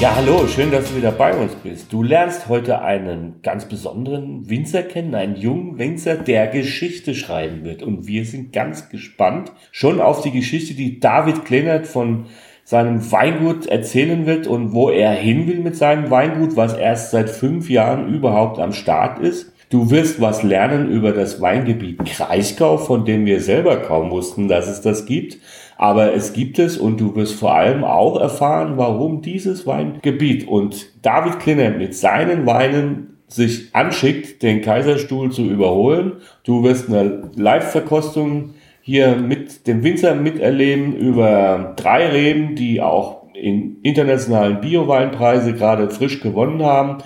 Ja, hallo, schön, dass du wieder bei uns bist. Du lernst heute einen ganz besonderen Winzer kennen, einen jungen Winzer, der Geschichte schreiben wird. Und wir sind ganz gespannt schon auf die Geschichte, die David Kleinert von seinem Weingut erzählen wird und wo er hin will mit seinem Weingut, was erst seit fünf Jahren überhaupt am Start ist. Du wirst was lernen über das Weingebiet Kraichgau, von dem wir selber kaum wussten, dass es das gibt. Aber es gibt es und du wirst vor allem auch erfahren, warum dieses Weingebiet und David Klinner mit seinen Weinen sich anschickt, den Kaiserstuhl zu überholen. Du wirst eine Live-Verkostung hier mit dem Winzer miterleben über drei Reben, die auch in internationalen Bio-Weinpreise gerade frisch gewonnen haben.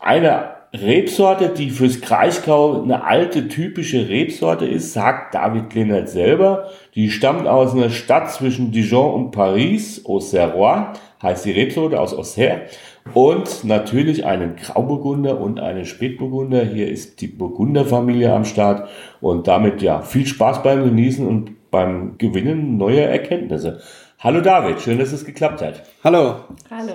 Eine Rebsorte, die fürs Kraichgau eine alte typische Rebsorte ist, sagt David Kleinert selber. Die stammt aus einer Stadt zwischen Dijon und Paris, Auxerrois, heißt die Rebsorte aus Auxerre. Und natürlich einen Grauburgunder und einen Spätburgunder. Hier ist die Burgunderfamilie am Start. Und damit ja viel Spaß beim Genießen und beim Gewinnen neuer Erkenntnisse. Hallo David, schön, dass es geklappt hat. Hallo. Hallo.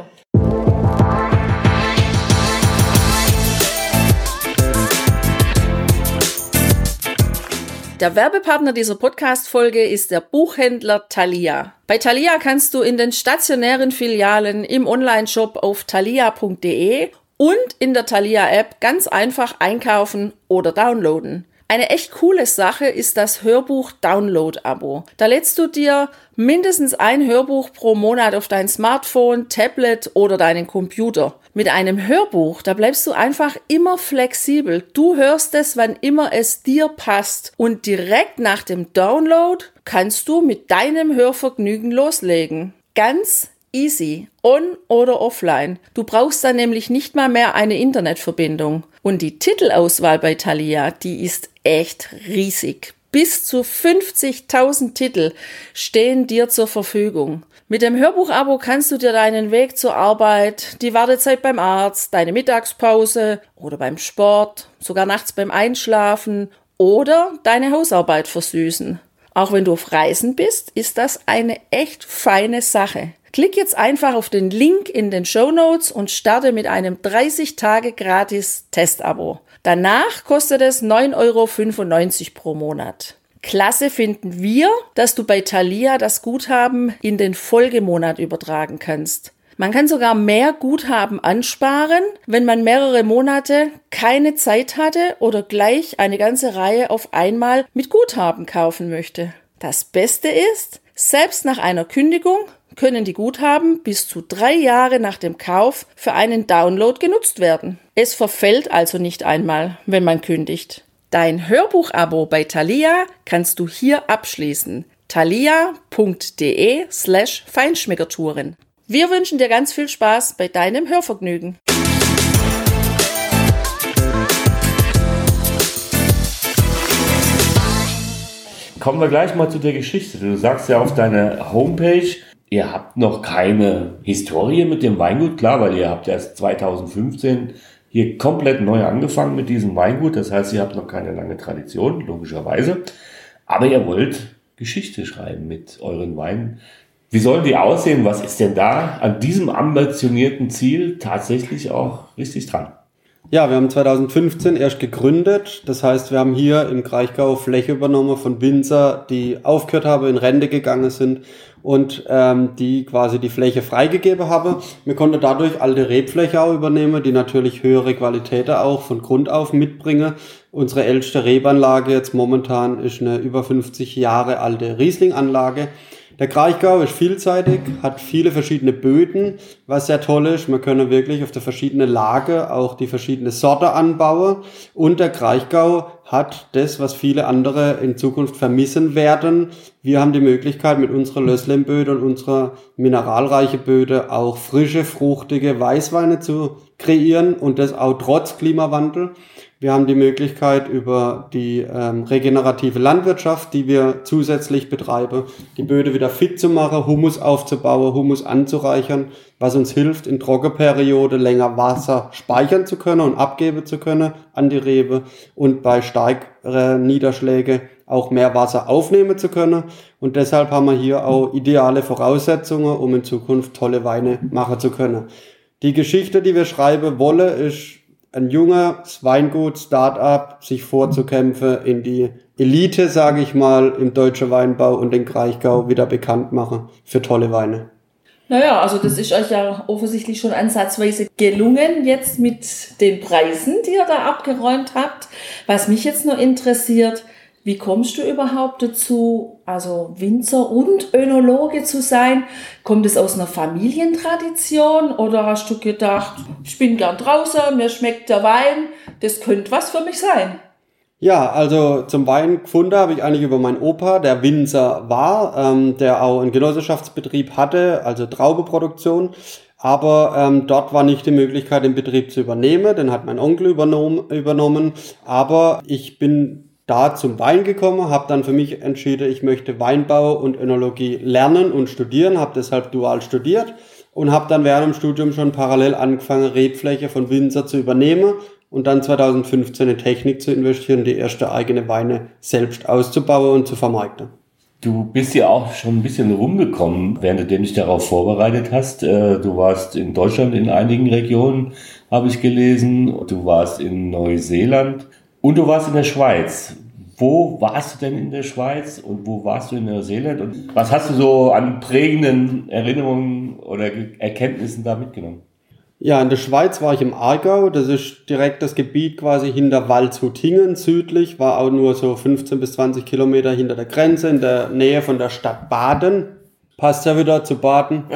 Der Werbepartner dieser Podcast-Folge ist der Buchhändler Thalia. Bei Thalia kannst du in den stationären Filialen im Onlineshop auf thalia.de und in der Thalia-App ganz einfach einkaufen oder downloaden. Eine echt coole Sache ist das Hörbuch Download-Abo. Da lädst du dir mindestens ein Hörbuch pro Monat auf dein Smartphone, Tablet oder deinen Computer. Mit einem Hörbuch, da bleibst du einfach immer flexibel. Du hörst es, wann immer es dir passt. Und direkt nach dem Download kannst du mit deinem Hörvergnügen loslegen. Ganz easy, on oder offline. Du brauchst dann nämlich nicht mal mehr eine Internetverbindung. Und die Titelauswahl bei Thalia, die ist echt riesig. Bis zu 50.000 Titel stehen dir zur Verfügung. Mit dem Hörbuchabo kannst du dir deinen Weg zur Arbeit, die Wartezeit beim Arzt, deine Mittagspause oder beim Sport, sogar nachts beim Einschlafen oder deine Hausarbeit versüßen. Auch wenn du auf Reisen bist, ist das eine echt feine Sache. Klick jetzt einfach auf den Link in den Show Notes und starte mit einem 30 Tage gratis Testabo. Danach kostet es 9,95 Euro pro Monat. Klasse finden wir, dass du bei Thalia das Guthaben in den Folgemonat übertragen kannst. Man kann sogar mehr Guthaben ansparen, wenn man mehrere Monate keine Zeit hatte oder gleich eine ganze Reihe auf einmal mit Guthaben kaufen möchte. Das Beste ist, selbst nach einer Kündigung können die Guthaben bis zu drei Jahre nach dem Kauf für einen Download genutzt werden. Es verfällt also nicht einmal, wenn man kündigt. Dein Hörbuchabo bei Thalia kannst du hier abschließen. thalia.de slash Feinschmeckertouren. Wir wünschen dir ganz viel Spaß bei deinem Hörvergnügen. Kommen wir gleich mal zu der Geschichte. Du sagst ja auf deiner Homepage, ihr habt noch keine Historie mit dem Weingut, klar, weil ihr habt erst 2015 hier komplett neu angefangen mit diesem Weingut. Das heißt, ihr habt noch keine lange Tradition, logischerweise. Aber ihr wollt Geschichte schreiben mit euren Weinen. Wie sollen die aussehen? Was ist denn da an diesem ambitionierten Ziel tatsächlich auch richtig dran? Ja, wir haben 2015 erst gegründet. Das heißt, wir haben hier im Kraichgau Fläche übernommen von Winzer, die aufgehört haben, in Rente gegangen sind und ähm, die quasi die Fläche freigegeben haben. Wir konnten dadurch alte Rebfläche auch übernehmen, die natürlich höhere Qualität auch von Grund auf mitbringen. Unsere älteste Rebanlage jetzt momentan ist eine über 50 Jahre alte Riesling-Anlage. Der Kraichgau ist vielseitig, hat viele verschiedene Böden, was sehr toll ist. Man kann wirklich auf der verschiedenen Lage auch die verschiedene Sorte anbauen. Und der Kraichgau hat das, was viele andere in Zukunft vermissen werden. Wir haben die Möglichkeit, mit unserer Lösslemböde und unserer mineralreiche Böde auch frische, fruchtige Weißweine zu kreieren und das auch trotz Klimawandel. Wir haben die Möglichkeit über die ähm, regenerative Landwirtschaft, die wir zusätzlich betreiben, die Böden wieder fit zu machen, Humus aufzubauen, Humus anzureichern, was uns hilft, in Trockenperiode länger Wasser speichern zu können und abgeben zu können an die Rebe und bei steigeren Niederschläge auch mehr Wasser aufnehmen zu können. Und deshalb haben wir hier auch ideale Voraussetzungen, um in Zukunft tolle Weine machen zu können. Die Geschichte, die wir schreiben wollen, ist ein junger Weingut, Start-up, sich vorzukämpfen, in die Elite, sage ich mal, im deutschen Weinbau und den Kraichgau wieder bekannt machen für tolle Weine. Naja, also das ist euch ja offensichtlich schon ansatzweise gelungen, jetzt mit den Preisen, die ihr da abgeräumt habt. Was mich jetzt nur interessiert, wie kommst du überhaupt dazu, also Winzer und Önologe zu sein? Kommt es aus einer Familientradition oder hast du gedacht, ich bin gern draußen, mir schmeckt der Wein, das könnte was für mich sein? Ja, also zum Wein gefunden habe ich eigentlich über meinen Opa, der Winzer war, ähm, der auch einen Genossenschaftsbetrieb hatte, also Traubeproduktion. Aber ähm, dort war nicht die Möglichkeit, den Betrieb zu übernehmen. Den hat mein Onkel übernommen. übernommen. Aber ich bin da zum Wein gekommen, habe dann für mich entschieden, ich möchte Weinbau und Önologie lernen und studieren, habe deshalb dual studiert und habe dann während dem Studium schon parallel angefangen, Rebfläche von Winzer zu übernehmen und dann 2015 in Technik zu investieren, die erste eigene Weine selbst auszubauen und zu vermarkten. Du bist ja auch schon ein bisschen rumgekommen, während du dich darauf vorbereitet hast. Äh, du warst in Deutschland in einigen Regionen, habe ich gelesen. Du warst in Neuseeland. Und du warst in der Schweiz. Wo warst du denn in der Schweiz und wo warst du in Neuseeland? Und was hast du so an prägenden Erinnerungen oder Erkenntnissen da mitgenommen? Ja, in der Schweiz war ich im Aargau. Das ist direkt das Gebiet quasi hinter Waldshutingen südlich. War auch nur so 15 bis 20 Kilometer hinter der Grenze, in der Nähe von der Stadt Baden. Passt ja wieder zu Baden.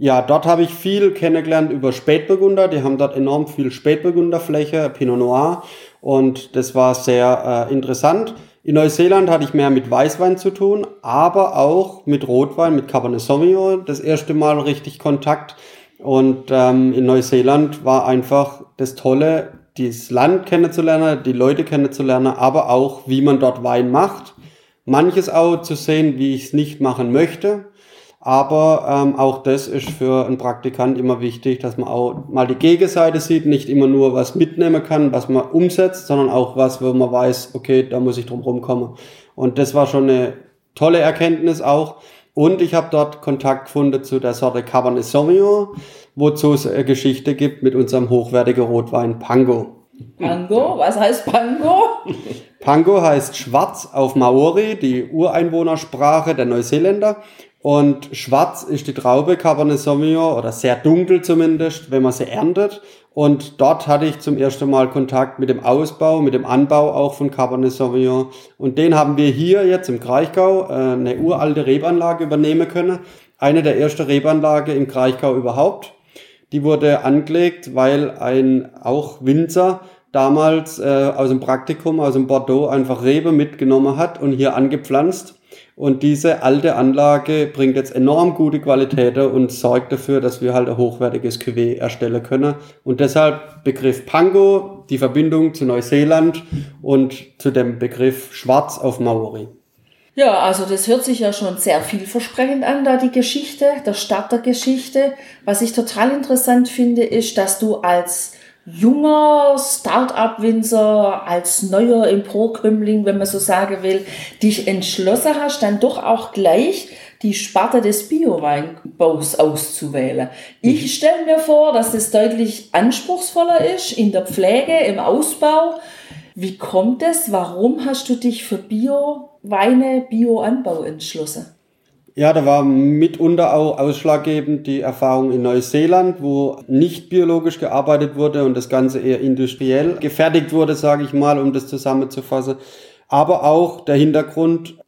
Ja, dort habe ich viel kennengelernt über Spätburgunder. Die haben dort enorm viel Spätburgunderfläche, Pinot Noir und das war sehr äh, interessant. In Neuseeland hatte ich mehr mit Weißwein zu tun, aber auch mit Rotwein, mit Cabernet Sauvignon das erste Mal richtig Kontakt. Und ähm, in Neuseeland war einfach das Tolle, das Land kennenzulernen, die Leute kennenzulernen, aber auch, wie man dort Wein macht. Manches auch zu sehen, wie ich es nicht machen möchte. Aber ähm, auch das ist für einen Praktikant immer wichtig, dass man auch mal die Gegenseite sieht, nicht immer nur was mitnehmen kann, was man umsetzt, sondern auch was, wo man weiß, okay, da muss ich drum rumkommen. Und das war schon eine tolle Erkenntnis auch. Und ich habe dort Kontakt gefunden zu der Sorte Cabernet Sauvignon, wozu es eine Geschichte gibt mit unserem hochwertigen Rotwein Pango. Pango? Was heißt Pango? Pango heißt schwarz auf Maori, die Ureinwohnersprache der Neuseeländer. Und schwarz ist die Traube Cabernet Sauvignon oder sehr dunkel zumindest, wenn man sie erntet. Und dort hatte ich zum ersten Mal Kontakt mit dem Ausbau, mit dem Anbau auch von Cabernet Sauvignon. Und den haben wir hier jetzt im Kraichgau äh, eine uralte Rebanlage übernehmen können. Eine der ersten Rebanlage im Kraichgau überhaupt. Die wurde angelegt, weil ein auch Winzer damals äh, aus dem Praktikum, aus dem Bordeaux einfach Rebe mitgenommen hat und hier angepflanzt und diese alte Anlage bringt jetzt enorm gute Qualitäten und sorgt dafür, dass wir halt ein hochwertiges Cuvée erstellen können. Und deshalb Begriff Pango, die Verbindung zu Neuseeland und zu dem Begriff Schwarz auf Maori. Ja, also das hört sich ja schon sehr vielversprechend an, da die Geschichte, der Start der Geschichte. Was ich total interessant finde, ist, dass du als junger Start-up-Winzer, als neuer Emporkömmling, wenn man so sagen will, dich entschlossen hast, dann doch auch gleich die Sparte des Bio-Weinbaus auszuwählen. Ich mhm. stelle mir vor, dass das deutlich anspruchsvoller ist in der Pflege, im Ausbau. Wie kommt es? Warum hast du dich für Bio-Weine, Bio-Anbau entschlossen? Ja, da war mitunter auch ausschlaggebend die Erfahrung in Neuseeland, wo nicht biologisch gearbeitet wurde und das Ganze eher industriell gefertigt wurde, sage ich mal, um das zusammenzufassen. Aber auch der Hintergrund,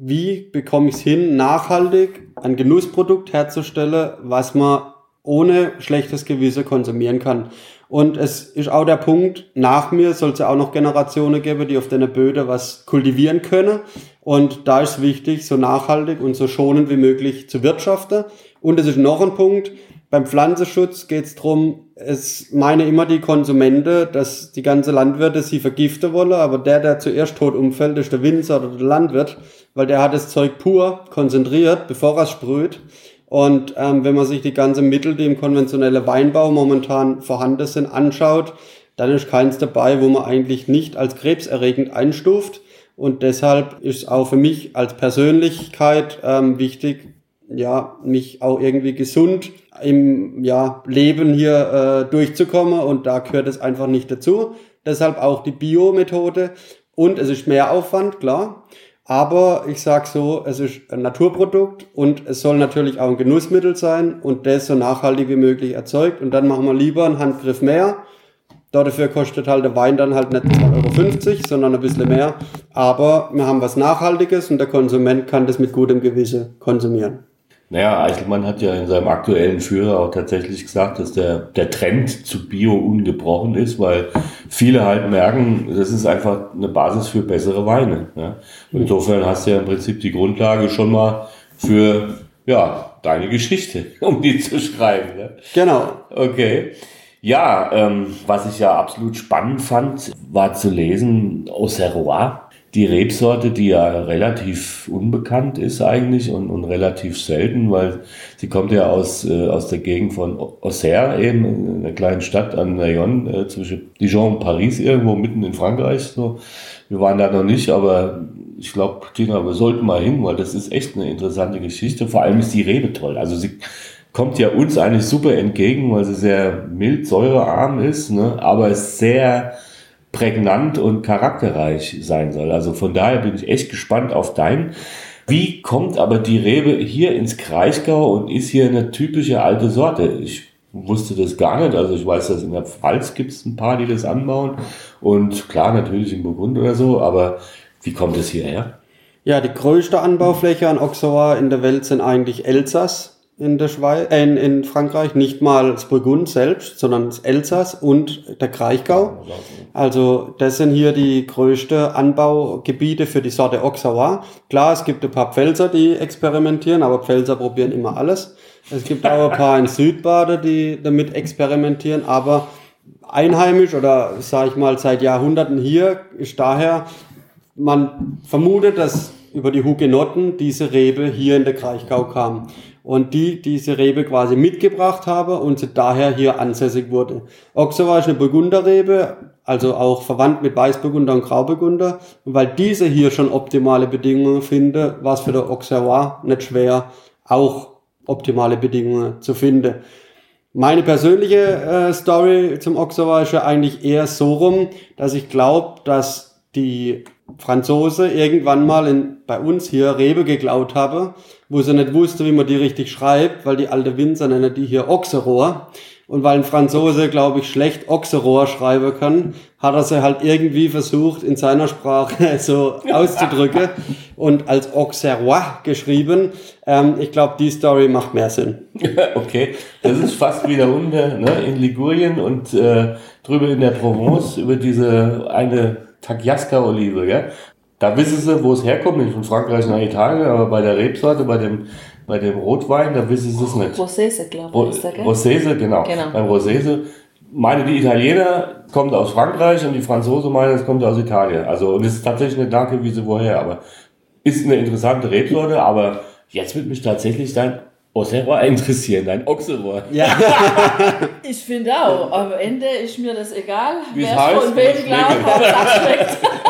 wie bekomme ich es hin, nachhaltig ein Genussprodukt herzustellen, was man ohne schlechtes Gewissen konsumieren kann. Und es ist auch der Punkt, nach mir soll es ja auch noch Generationen geben, die auf deine Böde was kultivieren können. Und da ist wichtig, so nachhaltig und so schonend wie möglich zu wirtschaften. Und es ist noch ein Punkt, beim Pflanzenschutz geht es darum, es meine immer die Konsumenten, dass die ganze Landwirte sie vergiften wollen, aber der, der zuerst tot umfällt, ist der Winzer oder der Landwirt, weil der hat das Zeug pur konzentriert, bevor er es sprüht. Und ähm, wenn man sich die ganzen Mittel, die im konventionellen Weinbau momentan vorhanden sind, anschaut, dann ist keins dabei, wo man eigentlich nicht als krebserregend einstuft. Und deshalb ist auch für mich als Persönlichkeit ähm, wichtig, ja, mich auch irgendwie gesund im ja, Leben hier äh, durchzukommen und da gehört es einfach nicht dazu. Deshalb auch die Bio-Methode und es ist mehr Aufwand, klar. Aber ich sag so, es ist ein Naturprodukt und es soll natürlich auch ein Genussmittel sein und das so nachhaltig wie möglich erzeugt. Und dann machen wir lieber einen Handgriff mehr. Dafür kostet halt der Wein dann halt nicht 2,50 Euro, sondern ein bisschen mehr. Aber wir haben was Nachhaltiges und der Konsument kann das mit gutem Gewissen konsumieren. Naja, Eichelmann hat ja in seinem aktuellen Führer auch tatsächlich gesagt, dass der, der Trend zu Bio ungebrochen ist, weil viele halt merken, das ist einfach eine Basis für bessere Weine. Ja? Insofern hast du ja im Prinzip die Grundlage schon mal für ja, deine Geschichte, um die zu schreiben. Ne? Genau. Okay. Ja, ähm, was ich ja absolut spannend fand, war zu lesen Auxerrois die Rebsorte, die ja relativ unbekannt ist eigentlich und, und relativ selten, weil sie kommt ja aus, äh, aus der Gegend von Auxerre, eben in einer kleinen Stadt an der äh, zwischen Dijon und Paris, irgendwo mitten in Frankreich. So. Wir waren da noch nicht, aber ich glaube, Tina, wir sollten mal hin, weil das ist echt eine interessante Geschichte. Vor allem ist die Rebe toll. Also sie kommt ja uns eigentlich super entgegen, weil sie sehr mild, säurearm ist, ne? aber ist sehr prägnant und charakterreich sein soll. Also von daher bin ich echt gespannt auf dein. Wie kommt aber die Rebe hier ins Kraichgau und ist hier eine typische alte Sorte? Ich wusste das gar nicht. Also ich weiß, dass in der Pfalz gibt es ein paar, die das anbauen. Und klar, natürlich in Burgund oder so, aber wie kommt es hierher? Ja, die größte Anbaufläche an Auxerrois in der Welt sind eigentlich Elsass in der Schweiz, äh, in, in Frankreich, nicht mal das Burgund selbst, sondern das Elsass und der Kraichgau. Also das sind hier die größten Anbaugebiete für die Sorte Auxerrois. Klar, es gibt ein paar Pfälzer, die experimentieren, aber Pfälzer probieren immer alles. Es gibt auch ein paar in Südbaden, die damit experimentieren, aber einheimisch oder sage ich mal seit Jahrhunderten hier ist daher, man vermutet, dass über die Hugenotten diese Rebe hier in der Kraichgau kam und die diese Rebe quasi mitgebracht habe und sie daher hier ansässig wurde. Auxerrois ist eine Burgunderrebe, also auch verwandt mit Weißburgunder und Grauburgunder. Und weil diese hier schon optimale Bedingungen finde, war es für der Auxerrois nicht schwer, auch optimale Bedingungen zu finden. Meine persönliche äh, Story zum Auxerrois ist ja eigentlich eher so rum, dass ich glaube, dass die Franzose irgendwann mal in, bei uns hier Rebe geklaut habe, wo sie nicht wusste, wie man die richtig schreibt, weil die alte Winzer nennen die hier Ochserohr. Und weil ein Franzose, glaube ich, schlecht Ochserohr schreiben kann, hat er sie halt irgendwie versucht, in seiner Sprache so auszudrücken und als Auxerrois geschrieben. Ähm, ich glaube, die Story macht mehr Sinn. okay, das ist fast wieder unten ne, in Ligurien und äh, drüber in der Provence über diese eine Tagliasca-Olive, ja. Da wissen sie, wo es herkommt, nicht von Frankreich nach Italien, aber bei der Rebsorte, bei dem, bei dem Rotwein, da wissen sie es nicht. Rosese, glaube ich. Ro Rosese, genau. genau. Beim Rosese meine die Italiener kommt aus Frankreich und die Franzosen meinen, es kommt aus Italien. Also, und es ist tatsächlich nicht nachgewiesen, woher, aber ist eine interessante Rebsorte, aber jetzt wird mich tatsächlich dein Auxerrois interessieren, dein Ochserohr. Ja. ich finde auch. Am Ende ist mir das egal, Wie wer heißt, von wem glaubt,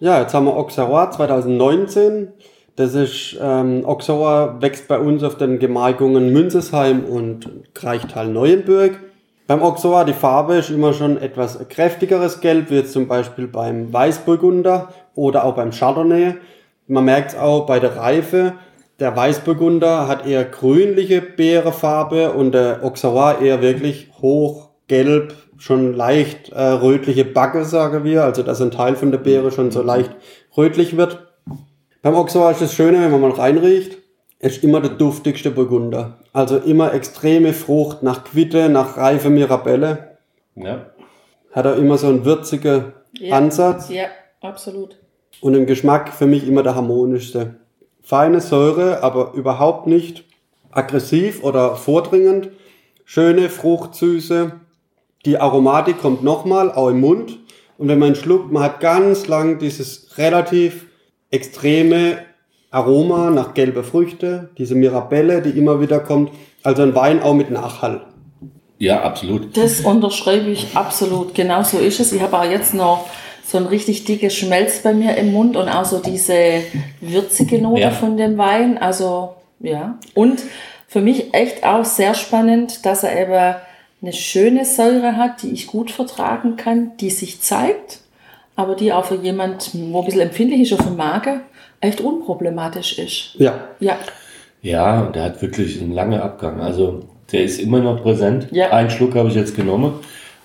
Ja, jetzt haben wir Auxerrois 2019. Das ist, ähm, Auxerrois wächst bei uns auf den Gemarkungen Münzesheim und Kreichtal-Neuenburg. Beim Auxerrois, die Farbe ist immer schon etwas kräftigeres Gelb, wie jetzt zum Beispiel beim Weißburgunder oder auch beim Chardonnay. Man merkt es auch bei der Reife, der Weißburgunder hat eher grünliche Beerefarbe und der Auxerrois eher wirklich hochgelb, schon leicht äh, rötliche Backe, sagen wir. Also dass ein Teil von der Beere schon so leicht rötlich wird. Beim Auxerrois ist das Schöne, wenn man mal reinriecht, ist immer der duftigste Burgunder. Also immer extreme Frucht nach Quitte, nach reife Mirabelle. Ja. Hat er immer so einen würzigen ja. Ansatz. Ja, absolut. Und im Geschmack für mich immer der harmonischste feine Säure, aber überhaupt nicht aggressiv oder vordringend, schöne Fruchtsüße. Die Aromatik kommt nochmal, auch im Mund. Und wenn man schluckt, man hat ganz lang dieses relativ extreme Aroma nach gelbe Früchte, diese Mirabelle, die immer wieder kommt. Also ein Wein auch mit Nachhall. Ja, absolut. Das unterschreibe ich absolut. Genau so ist es. Ich habe auch jetzt noch so ein richtig dickes Schmelz bei mir im Mund und auch so diese würzige Note ja. von dem Wein. Also, ja. Und für mich echt auch sehr spannend, dass er eben eine schöne Säure hat, die ich gut vertragen kann, die sich zeigt, aber die auch für jemand, wo ein bisschen empfindlich ist auf dem Magen, echt unproblematisch ist. Ja. Ja. Ja, und der hat wirklich einen langen Abgang. Also der ist immer noch präsent. Ja. Einen Schluck habe ich jetzt genommen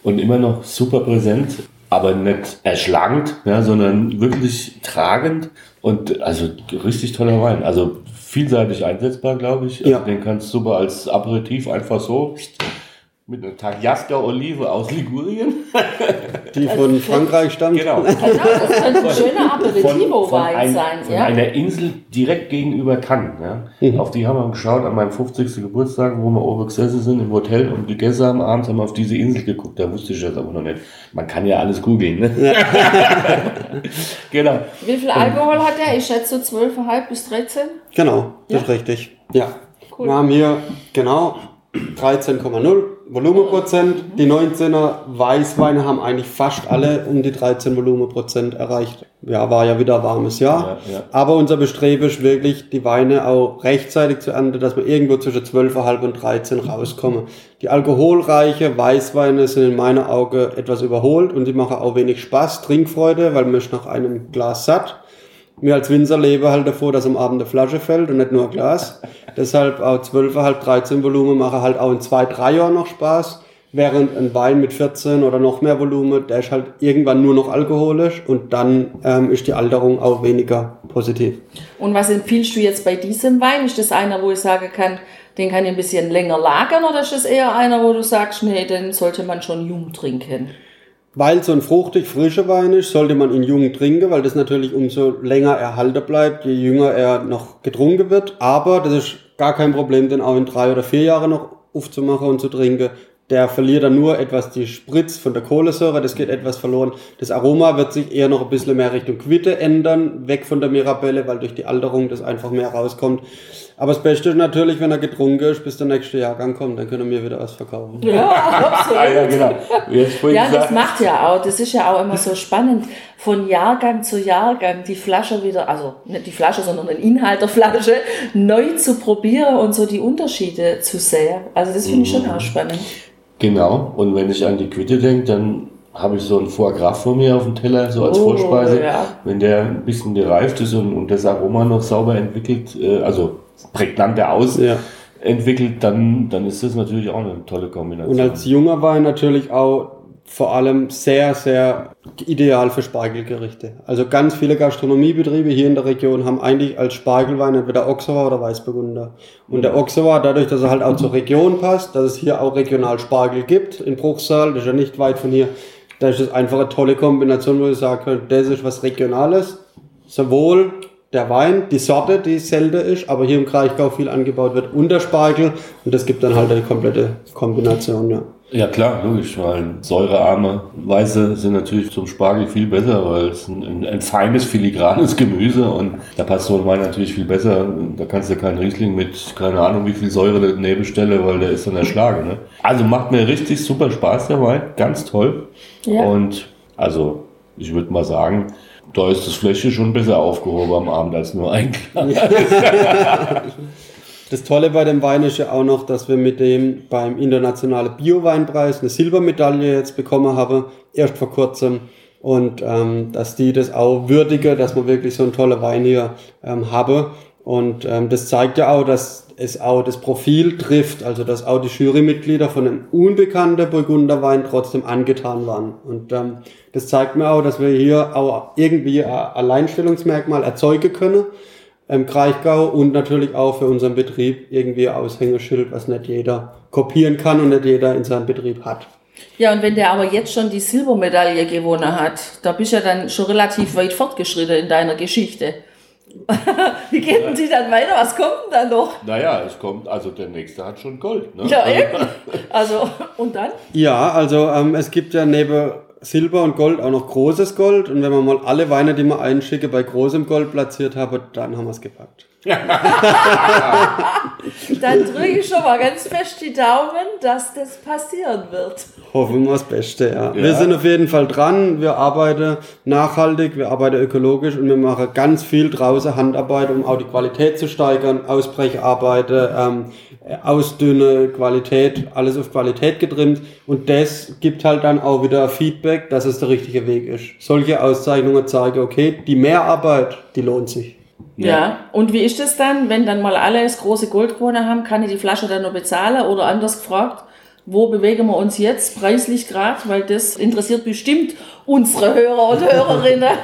und immer noch super präsent, aber nicht erschlagend, ja, sondern wirklich tragend und also richtig toller Wein. Also vielseitig einsetzbar, glaube ich. Also ja. Den kannst du super als Aperitif einfach so mit einer Tagliasca-Olive aus Ligurien. Die von also, Frankreich stammt. Genau. genau das könnte ein schöner Aperitivo-Wein ein, sein. Von ja? einer Insel direkt gegenüber Cannes. Ja? Mhm. Auf die haben wir geschaut an meinem 50. Geburtstag, wo wir oben gesessen sind im Hotel und gegessen haben. Abends haben wir auf diese Insel geguckt. Da wusste ich das aber noch nicht. Man kann ja alles googeln. Ne? Ja. genau. Wie viel Alkohol hat der? Ich schätze so 12,5 bis 13. Genau, das ja. ist richtig. Ja. Cool. Wir haben hier genau 13,0 Volumenprozent. Die 19er Weißweine haben eigentlich fast alle um die 13 Volumenprozent erreicht. Ja, war ja wieder warmes Jahr. Ja, ja. Aber unser Bestreben ist wirklich, die Weine auch rechtzeitig zu ernten, dass wir irgendwo zwischen 12,5 und 13 rauskommen. Die alkoholreiche Weißweine sind in meiner Auge etwas überholt und die machen auch wenig Spaß, Trinkfreude, weil man ist nach einem Glas satt. Wir als Winzer leben halt davor, dass am Abend eine Flasche fällt und nicht nur ein Glas. Deshalb auch 12,5, 13 Volumen machen halt auch in zwei, drei Jahren noch Spaß. Während ein Wein mit 14 oder noch mehr Volumen, der ist halt irgendwann nur noch alkoholisch und dann ähm, ist die Alterung auch weniger positiv. Und was empfiehlst du jetzt bei diesem Wein? Ist das einer, wo ich sagen kann, den kann ich ein bisschen länger lagern oder ist das eher einer, wo du sagst, nee, den sollte man schon jung trinken? Weil so ein fruchtig frischer Wein ist, sollte man ihn jung trinken, weil das natürlich umso länger erhalten bleibt, je jünger er noch getrunken wird. Aber das ist gar kein Problem, den auch in drei oder vier Jahren noch aufzumachen und zu trinken. Der verliert dann nur etwas die Spritz von der Kohlensäure, das geht etwas verloren. Das Aroma wird sich eher noch ein bisschen mehr Richtung Quitte ändern, weg von der Mirabelle, weil durch die Alterung das einfach mehr rauskommt. Aber das Beste ist natürlich, wenn er getrunken ist, bis der nächste Jahrgang kommt, dann können wir wieder was verkaufen. Ja, absolut. ah, ja, genau. ja, das macht ja auch, das ist ja auch immer so spannend, von Jahrgang zu Jahrgang die Flasche wieder, also nicht die Flasche, sondern den Inhalt der Flasche neu zu probieren und so die Unterschiede zu sehen. Also das finde ich schon mhm. auch spannend. Genau, und wenn ich an die Quitte denke, dann habe ich so ein Foie Gras vor mir auf dem Teller, so als oh, Vorspeise. Ja. Wenn der ein bisschen gereift ist und, und das Aroma noch sauber entwickelt, äh, also prägnanter aus ja. entwickelt, dann, dann ist das natürlich auch eine tolle Kombination. Und als junger Wein natürlich auch vor allem sehr, sehr ideal für Spargelgerichte. Also ganz viele Gastronomiebetriebe hier in der Region haben eigentlich als Spargelwein entweder Oxauer oder Weißburgunder. Und der Oxauer, dadurch, dass er halt auch zur Region passt, dass es hier auch regional Spargel gibt, in Bruchsal, das ist ja nicht weit von hier, da ist es einfach eine tolle Kombination, wo ich sage, das ist was Regionales, sowohl der Wein, die Sorte, die selten ist, aber hier im Kraichgau viel angebaut wird, und der Spargel. Und das gibt dann halt eine komplette Kombination, ja. Ja klar, logisch, weil säurearme Weiße sind natürlich zum Spargel viel besser, weil es ein, ein, ein feines, filigranes Gemüse und da passt so ein Wein natürlich viel besser. Da kannst du keinen Riesling mit, keine Ahnung wie viel Säure daneben stellen, weil der ist dann erschlagen. Ne? Also macht mir richtig super Spaß, der Wein, ganz toll. Ja. Und also ich würde mal sagen, da ist das Fläschchen schon besser aufgehoben am Abend als nur ein Glas. Das Tolle bei dem Wein ist ja auch noch, dass wir mit dem beim internationalen Bio-Weinpreis eine Silbermedaille jetzt bekommen haben, erst vor kurzem. Und ähm, dass die das auch würdigen, dass man wirklich so einen tollen Wein hier ähm, habe. Und ähm, das zeigt ja auch, dass es auch das Profil trifft, also dass auch die Jurymitglieder von einem unbekannten Burgunderwein trotzdem angetan waren. Und ähm, das zeigt mir auch, dass wir hier auch irgendwie ein Alleinstellungsmerkmal erzeugen können im Kraichgau und natürlich auch für unseren Betrieb irgendwie ein Aushängeschild, was nicht jeder kopieren kann und nicht jeder in seinem Betrieb hat. Ja, und wenn der aber jetzt schon die Silbermedaille gewonnen hat, da bist du ja dann schon relativ weit fortgeschritten in deiner Geschichte. Wie geht denn die dann weiter? Was kommt denn dann noch? Naja, es kommt, also der nächste hat schon Gold. Ne? Ja, eben. Also, und dann? Ja, also ähm, es gibt ja neben Silber und Gold auch noch großes Gold. Und wenn man mal alle Weine, die man einschicke, bei großem Gold platziert habe, dann haben wir es gepackt. Dann drücke ich schon mal ganz fest die Daumen, dass das passieren wird. Hoffen wir das Beste, ja. Ja. Wir sind auf jeden Fall dran. Wir arbeiten nachhaltig, wir arbeiten ökologisch und wir machen ganz viel draußen Handarbeit, um auch die Qualität zu steigern, Ausbrecharbeiten, ähm, Ausdünne, Qualität, alles auf Qualität getrimmt. Und das gibt halt dann auch wieder Feedback, dass es der richtige Weg ist. Solche Auszeichnungen zeigen, okay, die Mehrarbeit, die lohnt sich. Ja. und wie ist das dann, wenn dann mal alle das große Goldkrone haben, kann ich die Flasche dann noch bezahlen? Oder anders gefragt, wo bewegen wir uns jetzt preislich gerade? Weil das interessiert bestimmt unsere Hörer und Hörerinnen.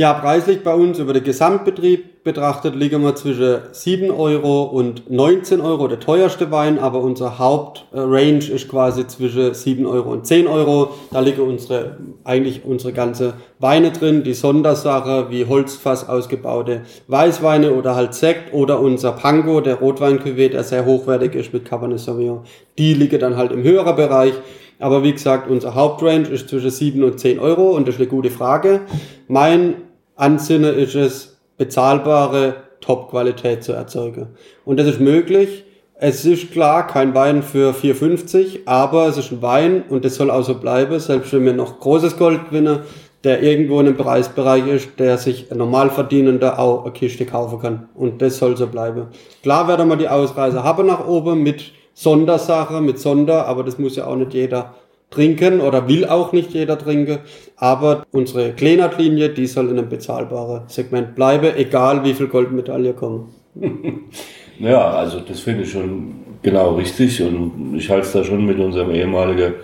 Ja, preislich bei uns über den Gesamtbetrieb betrachtet liegen wir zwischen 7 Euro und 19 Euro, der teuerste Wein, aber unser Hauptrange ist quasi zwischen 7 Euro und 10 Euro. Da liegen unsere, eigentlich unsere ganze Weine drin, die Sondersache wie Holzfass ausgebaute Weißweine oder halt Sekt oder unser Pango, der Rotweincuvée, der sehr hochwertig ist mit Cabernet Sauvignon. Die liegen dann halt im höheren Bereich. Aber wie gesagt, unser Hauptrange ist zwischen 7 und 10 Euro und das ist eine gute Frage. Mein Ansinnen ist es, bezahlbare Top-Qualität zu erzeugen. Und das ist möglich. Es ist klar, kein Wein für 4,50, aber es ist ein Wein und das soll auch so bleiben, selbst wenn wir noch großes Gold gewinnen, der irgendwo in einem Preisbereich ist, der sich ein Normalverdienender auch eine Kiste kaufen kann. Und das soll so bleiben. Klar werden wir die Ausreise haben nach oben mit Sondersache, mit Sonder, aber das muss ja auch nicht jeder trinken oder will auch nicht jeder trinken. Aber unsere Kleinert-Linie, die soll in einem bezahlbaren Segment bleiben, egal wie viel Goldmedaille kommen. Ja, also das finde ich schon genau richtig und ich halte es da schon mit unserem ehemaligen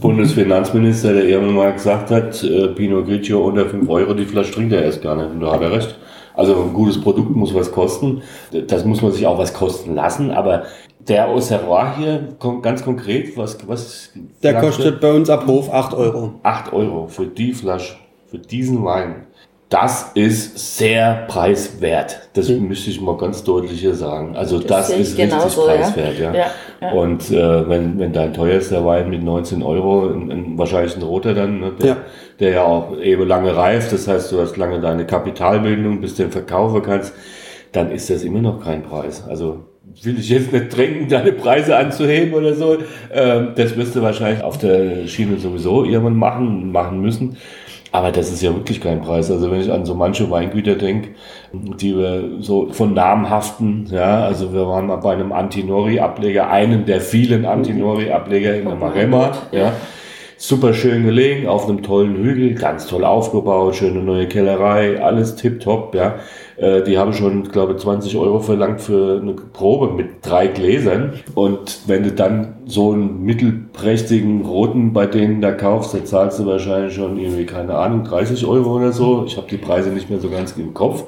Bundesfinanzminister, der irgendwann mal gesagt hat, äh, Pinot Grigio unter 5 Euro, die Flasche trinkt er erst gar nicht. Und da hat er recht. Also ein gutes Produkt muss was kosten. Das muss man sich auch was kosten lassen. Aber der Auxerrois hier, kon- ganz konkret, was, was Der Flasche? kostet bei uns ab Hof 8 Euro. 8 Euro für die Flasche, für diesen Wein. Das ist sehr preiswert. Das müsste ich mal ganz deutlich hier sagen. Also das, ich ist richtig genauso, preiswert. Ja. Ja, ja. Und äh, wenn, wenn dein teuerster Wein mit 19 Euro, ein, ein, wahrscheinlich ein roter dann, ne, der, Ja. der ja auch eben lange reift, das heißt, du hast lange deine Kapitalbildung, bis du den verkaufen kannst, dann ist das immer noch kein Preis. Also will ich jetzt nicht drängen, deine Preise anzuheben oder so. Ähm, das wirst du wahrscheinlich auf der Schiene sowieso irgendwann machen, machen müssen. Aber das ist ja wirklich kein Preis. Also wenn ich an so manche Weingüter denke, die wir so von namhaften, ja, also wir waren mal bei einem Antinori-Ableger, einen der vielen Antinori-Ableger in der Maremma, ja. Super schön gelegen, auf einem tollen Hügel, ganz toll aufgebaut, schöne neue Kellerei, alles tipptopp, ja. Äh, Die haben schon, glaube ich, 20 Euro verlangt für eine Probe mit drei Gläsern. Und wenn du dann so einen mittelprächtigen roten bei denen da kaufst, da zahlst du wahrscheinlich schon irgendwie, keine Ahnung, 30 Euro oder so. Ich habe die Preise nicht mehr so ganz im Kopf.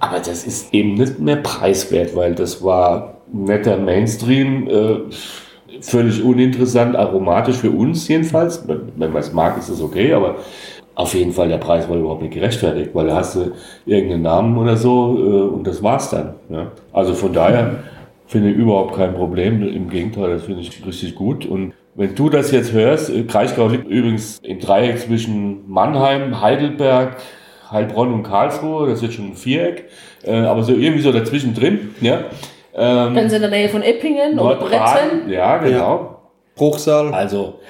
Aber das ist eben nicht mehr preiswert, weil das war netter Mainstream, äh, völlig uninteressant, aromatisch für uns jedenfalls. Wenn man es mag, ist es okay, aber auf jeden Fall der Preis war überhaupt nicht gerechtfertigt, weil da hast du irgendeinen Namen oder so äh, und das war's dann. Ja. Also von daher finde ich überhaupt kein Problem. Im Gegenteil, das finde ich richtig gut. Und wenn du das jetzt hörst, äh, Kraichgau liegt übrigens im Dreieck zwischen Mannheim, Heidelberg, Heilbronn und Karlsruhe. Das ist jetzt schon ein Viereck, äh, aber so irgendwie so dazwischen drin. Ja. Ähm, Ganz in der Nähe von Eppingen oder Bretten. Ja, genau. Bruchsal. Also,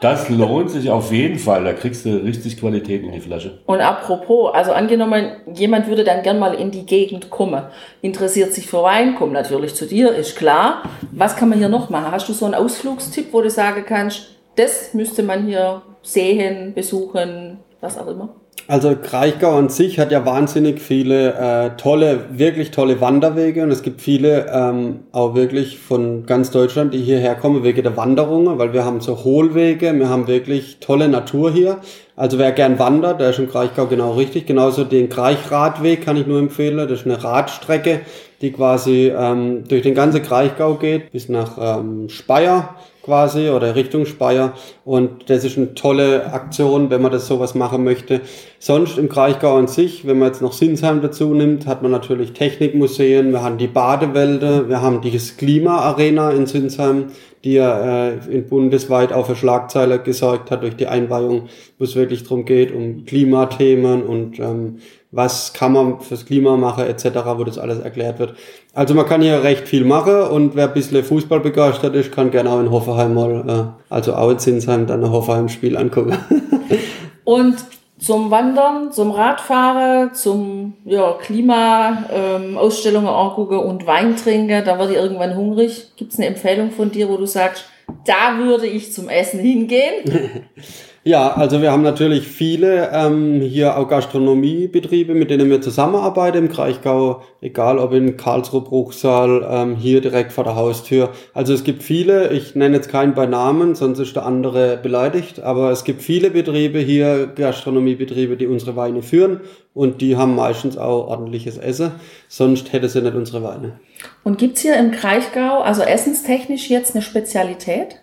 das lohnt sich auf jeden Fall. Da kriegst du richtig Qualität in die Flasche. Und apropos, also angenommen, jemand würde dann gern mal in die Gegend kommen, interessiert sich für Wein, kommt natürlich zu dir, ist klar. Was kann man hier noch machen? Hast du so einen Ausflugstipp, wo du sagen kannst, das müsste man hier sehen, besuchen, was auch immer? Also Kraichgau an sich hat ja wahnsinnig viele äh, tolle, wirklich tolle Wanderwege und es gibt viele ähm, auch wirklich von ganz Deutschland, die hierher kommen wegen der Wanderungen, weil wir haben so Hohlwege, wir haben wirklich tolle Natur hier. Also wer gern wandert, der ist im Kraichgau genau richtig. Genauso den Kraichradweg kann ich nur empfehlen. Das ist eine Radstrecke, die quasi ähm, durch den ganzen Kraichgau geht bis nach ähm, Speyer quasi oder Richtung Speyer. Und das ist eine tolle Aktion, wenn man das sowas machen möchte. Sonst im Kraichgau an sich, wenn man jetzt noch Sinsheim dazu nimmt, hat man natürlich Technikmuseen, wir haben die Badewälder, wir haben die Klima-Arena in Sinsheim, die ja äh, in bundesweit auf eine Schlagzeile gesorgt hat durch die Einweihung, wo es wirklich darum geht, um Klimathemen und ähm, was kann man fürs Klima machen etc., wo das alles erklärt wird. Also man kann hier recht viel machen und wer ein bisschen Fußball begeistert ist, kann gerne auch in Hoffenheim mal, äh, also auch in Zinsheim, dann ein Hoffenheim-Spiel angucken. und zum Wandern, zum Radfahren, zum ja, Klima, ähm, Ausstellungen angucken und Wein trinken, da werde ich irgendwann hungrig. Gibt es eine Empfehlung von dir, wo du sagst, da würde ich zum Essen hingehen? Ja, also wir haben natürlich viele ähm, hier auch Gastronomiebetriebe, mit denen wir zusammenarbeiten im Kraichgau, egal ob in Karlsruhe, Bruchsal, ähm, hier direkt vor der Haustür. Also es gibt viele, ich nenne jetzt keinen bei Namen, sonst ist der andere beleidigt, aber es gibt viele Betriebe hier, Gastronomiebetriebe, die unsere Weine führen und die haben meistens auch ordentliches Essen, sonst hätte sie nicht unsere Weine. Und gibt's hier im Kraichgau, also essenstechnisch jetzt eine Spezialität?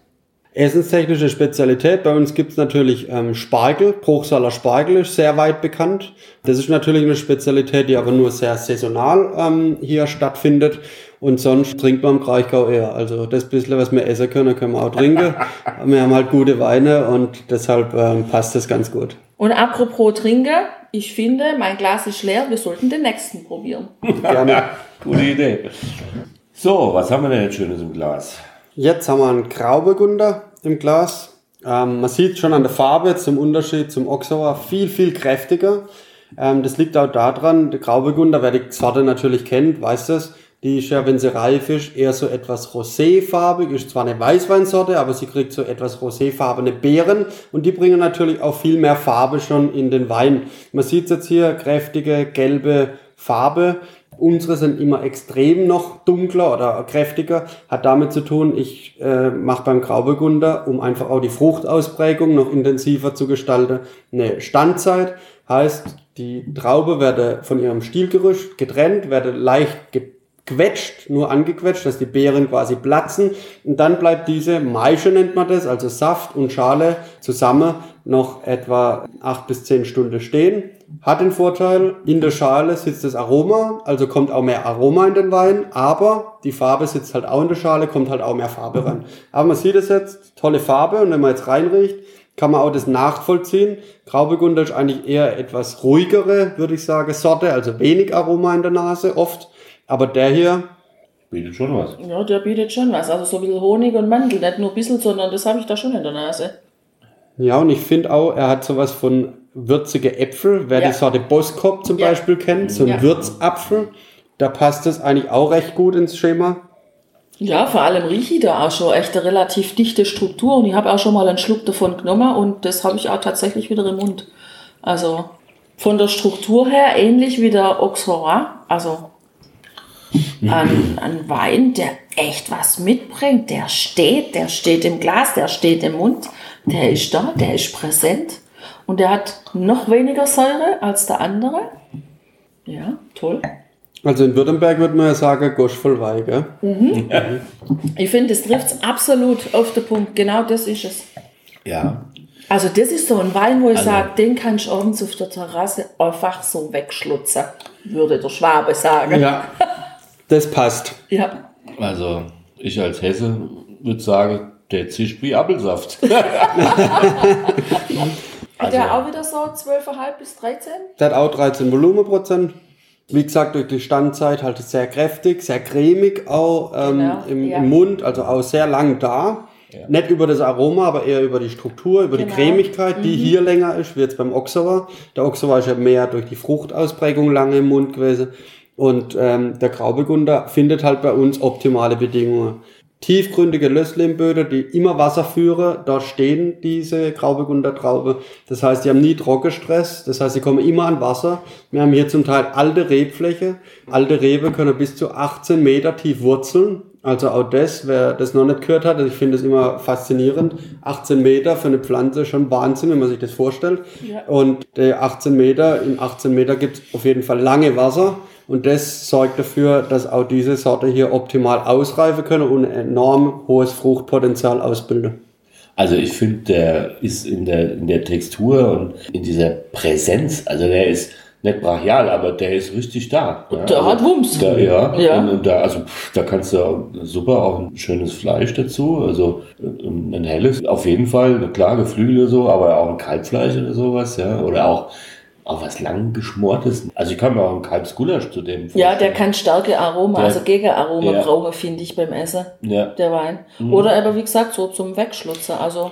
Essenstechnische Spezialität. Bei uns gibt's natürlich ähm, Spargel. Bruchsaler Spargel ist sehr weit bekannt. Das ist natürlich eine Spezialität, die aber nur sehr saisonal ähm, hier stattfindet. Und sonst trinkt man im Kraichgau eher. Also das bisschen, was wir essen können, können wir auch trinken. wir haben halt gute Weine und deshalb ähm, passt das ganz gut. Und apropos trinken, ich finde, mein Glas ist leer. Wir sollten den nächsten probieren. Gerne. Gute Idee. So, was haben wir denn jetzt Schönes im Glas? Jetzt haben wir einen Grauburgunder im Glas. Ähm, man sieht schon an der Farbe zum Unterschied zum Oxauer viel, viel kräftiger. Ähm, das liegt auch daran, der Grauburgunder, wer die Sorte natürlich kennt, weiß das, die ist ja, wenn sie reif ist, eher so etwas roséfarbig, ist zwar eine Weißweinsorte, aber sie kriegt so etwas roséfarbene Beeren und die bringen natürlich auch viel mehr Farbe schon in den Wein. Man sieht jetzt hier kräftige gelbe Farbe Unsere sind immer extrem noch dunkler oder kräftiger. Hat damit zu tun, ich äh, mache beim Grauburgunder, um einfach auch die Fruchtausprägung noch intensiver zu gestalten, eine Standzeit. Heißt, die Traube werde von ihrem Stielgerüst getrennt, werde leicht gequetscht, nur angequetscht, dass die Beeren quasi platzen. Und dann bleibt diese Maische nennt man das, also Saft und Schale zusammen noch etwa acht bis zehn Stunden stehen hat den Vorteil, in der Schale sitzt das Aroma, also kommt auch mehr Aroma in den Wein, aber die Farbe sitzt halt auch in der Schale, kommt halt auch mehr Farbe rein. Aber man sieht es jetzt, tolle Farbe und wenn man jetzt reinriecht, kann man auch das nachvollziehen. Grauburgunder ist eigentlich eher etwas ruhigere, würde ich sagen, Sorte, also wenig Aroma in der Nase oft, aber der hier bietet schon was. Ja, der bietet schon was, also so ein bisschen Honig und Mandel, nicht nur ein bisschen, sondern das habe ich da schon in der Nase. Ja, und ich finde auch, er hat sowas von würzige Äpfel. Wer ja. die Sorte Boskop zum ja. Beispiel kennt, so ein ja. Würzapfel, da passt es eigentlich auch recht gut ins Schema. Ja, vor allem rieche ich da auch schon echt eine relativ dichte Struktur und ich habe auch schon mal einen Schluck davon genommen und das habe ich auch tatsächlich wieder im Mund. Also von der Struktur her ähnlich wie der Auxerrois, also ein, ein Wein, der echt was mitbringt, der steht, der steht im Glas, der steht im Mund, der ist da, der ist präsent. Und der hat noch weniger Säure als der andere. Ja, toll. Also in Württemberg würde man ja sagen, Gosch voll Weih, gell? Mhm. Ja. Ich finde, das trifft es absolut auf den Punkt. Genau das ist es. Ja. Also das ist so ein Wein, wo ich also, sage, den kann ich abends auf der Terrasse einfach so wegschlutzen, würde der Schwabe sagen. Ja, das passt. Ja. Also ich als Hesse würde sagen, der zischt wie Apfelsaft. Hat also, der auch wieder so 12,5 bis 13? Der hat auch 13 Volumenprozent. Wie gesagt, durch die Standzeit halt sehr kräftig, sehr cremig auch ähm, genau, im, ja. im, Mund, also auch sehr lang da. Ja. Nicht über das Aroma, aber eher über die Struktur, über genau. die Cremigkeit, die mhm. hier länger ist, wie jetzt beim Oxauer. Der Oxauer ist ja mehr durch die Fruchtausprägung lange im Mund gewesen. Und ähm, der Grauburgunder findet halt bei uns optimale Bedingungen tiefgründige Lösslehmböden, die immer Wasser führen. Da stehen diese Grauburgunder Traube. Das heißt, die haben nie Trockenstress. Das heißt, sie kommen immer an Wasser. Wir haben hier zum Teil alte Rebfläche. Alte Rebe können bis zu 18 Meter tief wurzeln. Also auch das, wer das noch nicht gehört hat, also ich finde das immer faszinierend. 18 Meter für eine Pflanze schon Wahnsinn, wenn man sich das vorstellt. Ja. Und der 18 Meter, in 18 Meter gibt es auf jeden Fall lange Wasser. Und das sorgt dafür, dass auch diese Sorte hier optimal ausreifen können und ein enorm hohes Fruchtpotenzial ausbilden. Also ich finde, der ist in der, in der Textur und in dieser Präsenz, also der ist nicht brachial, aber der ist richtig da. Ja? Der also, hat Wumms. Da, ja, ja. Und, und, da, also da kannst du auch, super auch ein schönes Fleisch dazu, also ein helles, auf jeden Fall, klar, Geflügel oder so, aber auch ein Kalbfleisch oder sowas, ja, oder auch auch was lang geschmortes. Also ich kann mir auch einen Kalbsgulasch zu dem vorstellen. Ja, der kann starke Aroma, der, also Gegenaroma ja. brauchen, finde ich, beim Essen. Ja. Der Wein. Mhm. Oder aber wie gesagt, so zum Wegschlutzen. Also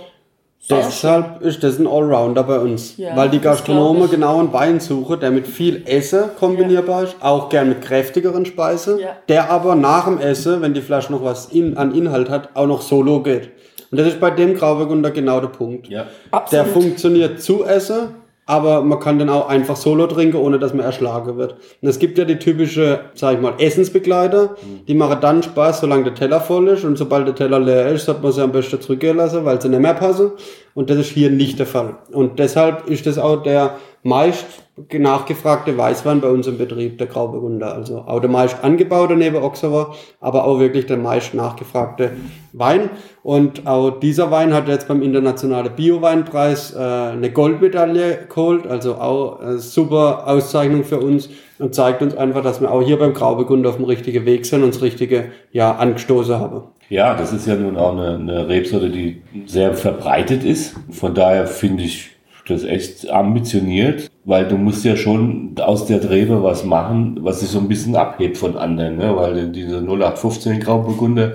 Deshalb ist das ein Allrounder bei uns, ja, weil die Gastronomen genau einen Wein suchen, der mit viel Essen kombinierbar ja. ist, auch gern mit kräftigeren Speisen, ja. der aber nach dem Essen, wenn die Flasche noch was in, an Inhalt hat, auch noch solo geht. Und das ist bei dem Grauburgunder genau der Punkt. Ja. Der funktioniert zu Essen, aber man kann dann auch einfach solo trinken, ohne dass man erschlagen wird. Und es gibt ja die typische, sag ich mal, Essensbegleiter, die machen dann Spaß, solange der Teller voll ist und sobald der Teller leer ist, sollte man sie am besten zurückgehen lassen, weil sie nicht mehr passen. Und das ist hier nicht der Fall. Und deshalb ist das auch der meist nachgefragte Weißwein bei uns im Betrieb, der Grauburgunder. Also auch der meist angebaute neben Oxauer, aber auch wirklich der meist nachgefragte Wein. Und auch dieser Wein hat jetzt beim internationalen Bio-Weinpreis äh, eine Goldmedaille geholt, also auch eine super Auszeichnung für uns und zeigt uns einfach, dass wir auch hier beim Grauburgunder auf dem richtigen Weg sind und das Richtige ja angestoßen haben. Ja, das ist ja nun auch eine, eine Rebsorte, die sehr verbreitet ist. Von daher finde ich das echt ambitioniert, weil du musst ja schon aus der Rebe was machen, was sich so ein bisschen abhebt von anderen, ne? weil diese 0815 Grauburgunder,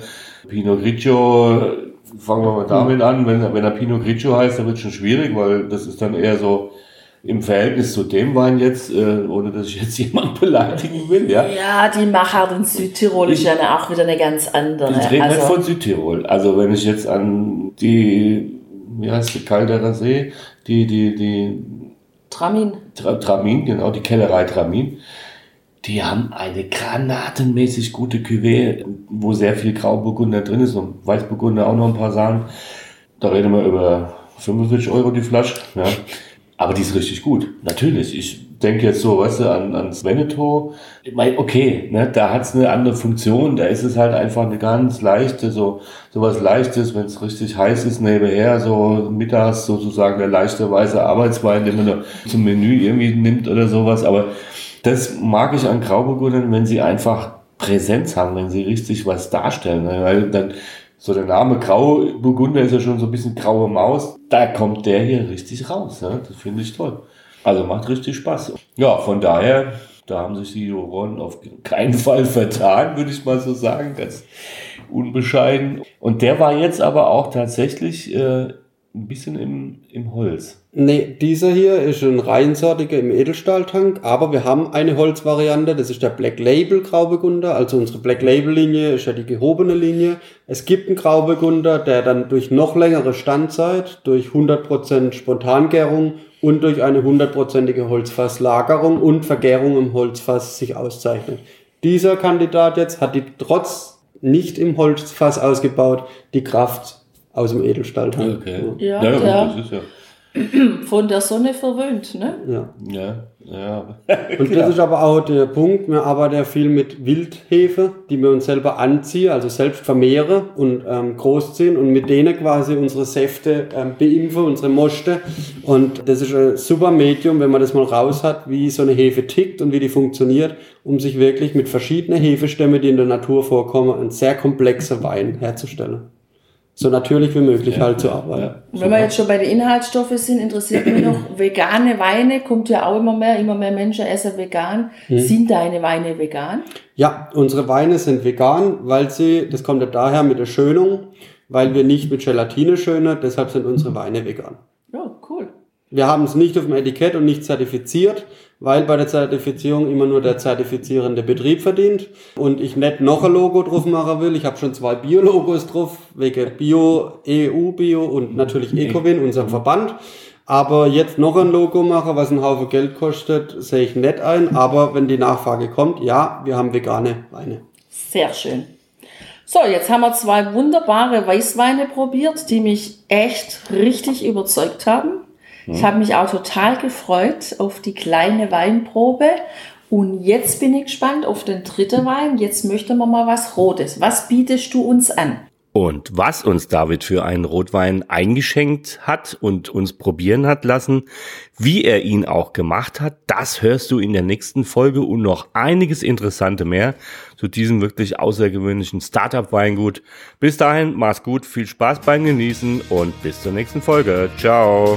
Pinot Grigio, fangen wir mal damit an, wenn, wenn er Pinot Grigio heißt, dann wird es schon schwierig, weil das ist dann eher so im Verhältnis zu dem Wein jetzt, äh, ohne dass ich jetzt jemand beleidigen will, ja. Ja, die Machart in Südtirol ist ja auch wieder eine ganz andere. Ich rede also, nicht von Südtirol. Also wenn ich jetzt an die, wie heißt die, Calderer See, die, die, die Tramin. Tra, Tramin, genau, die Kellerei Tramin. Die haben eine granatenmäßig gute Cuvée, wo sehr viel Grauburgunder drin ist und Weißburgunder auch noch ein paar Sachen. Da reden wir über 45 Euro die Flasche. Ja. Aber die ist richtig gut. Natürlich. Ich denke jetzt so, weißt du, an, ans Veneto. Ich meine, okay, ne, da hat's eine andere Funktion. Da ist es halt einfach eine ganz leichte, so, so was Leichtes, wenn es richtig heiß ist, nebenher, so mittags sozusagen der leichte weiße Arbeitswein, den man zum Menü irgendwie nimmt oder sowas. Aber das mag ich an Grauburgundern, wenn sie einfach Präsenz haben, wenn sie richtig was darstellen. Ne? Weil dann, so der Name Grauburgunder ist ja schon so ein bisschen graue Maus. Da kommt der hier richtig raus. Ja? Das finde ich toll. Also macht richtig Spaß. Ja, von daher, da haben sich die Juroren auf keinen Fall vertan, würde ich mal so sagen. Ganz unbescheiden. Und der war jetzt aber auch tatsächlich äh, ein bisschen im, im Holz. Nee, dieser hier ist ein reinsortiger im Edelstahltank, aber wir haben eine Holzvariante, das ist der Black Label Grauburgunder, also unsere Black Label Linie ist ja die gehobene Linie. Es gibt einen Grauburgunder, der dann durch noch längere Standzeit, durch 100% Spontangärung und durch eine hundertprozentige Holzfasslagerung und Vergärung im Holzfass sich auszeichnet. Dieser Kandidat jetzt hat die trotz nicht im Holzfass ausgebaut, die Kraft aus dem Edelstahltank. Okay. Ja, ja, ja, das ist ja. Von der Sonne verwöhnt, ne? Ja. Ja, ja. Und das ist aber auch der Punkt, wir arbeiten ja viel mit Wildhefe, die wir uns selber anziehen, also selbst vermehren und ähm, großziehen und mit denen quasi unsere Säfte ähm, beimpfen, unsere Moste. Und das ist ein super Medium, wenn man das mal raus hat, wie so eine Hefe tickt und wie die funktioniert, um sich wirklich mit verschiedenen Hefestämmen, die in der Natur vorkommen, einen sehr komplexer Wein herzustellen so natürlich wie möglich ja. halt zu arbeiten. Ja, Wenn wir jetzt schon bei den Inhaltsstoffen sind, interessiert mich noch, vegane Weine, kommt ja auch immer mehr, immer mehr Menschen essen vegan. Hm. Sind deine Weine vegan? Ja, unsere Weine sind vegan, weil sie, das kommt ja daher mit der Schönung, weil wir nicht mit Gelatine schönen, deshalb sind unsere Weine vegan. Ja, cool. Wir haben es nicht auf dem Etikett und nicht zertifiziert, weil bei der Zertifizierung immer nur der zertifizierende Betrieb verdient und ich nicht noch ein Logo drauf machen will. Ich habe schon zwei Bio-Logos drauf, wegen Bio, EU Bio und natürlich Ecowin, unserem Verband. Aber jetzt noch ein Logo machen, was einen Haufen Geld kostet, sehe ich nicht ein. Aber wenn die Nachfrage kommt, ja, wir haben vegane Weine. Sehr schön. So, jetzt haben wir zwei wunderbare Weißweine probiert, die mich echt richtig überzeugt haben. Ich habe mich auch total gefreut auf die kleine Weinprobe. Und jetzt bin ich gespannt auf den dritten Wein. Jetzt möchten wir mal was Rotes. Was bietest du uns an? Und was uns David für einen Rotwein eingeschenkt hat und uns probieren hat lassen, wie er ihn auch gemacht hat, das hörst du in der nächsten Folge und noch einiges Interessante mehr zu diesem wirklich außergewöhnlichen Startup-Weingut. Bis dahin, mach's gut, viel Spaß beim Genießen und bis zur nächsten Folge. Ciao.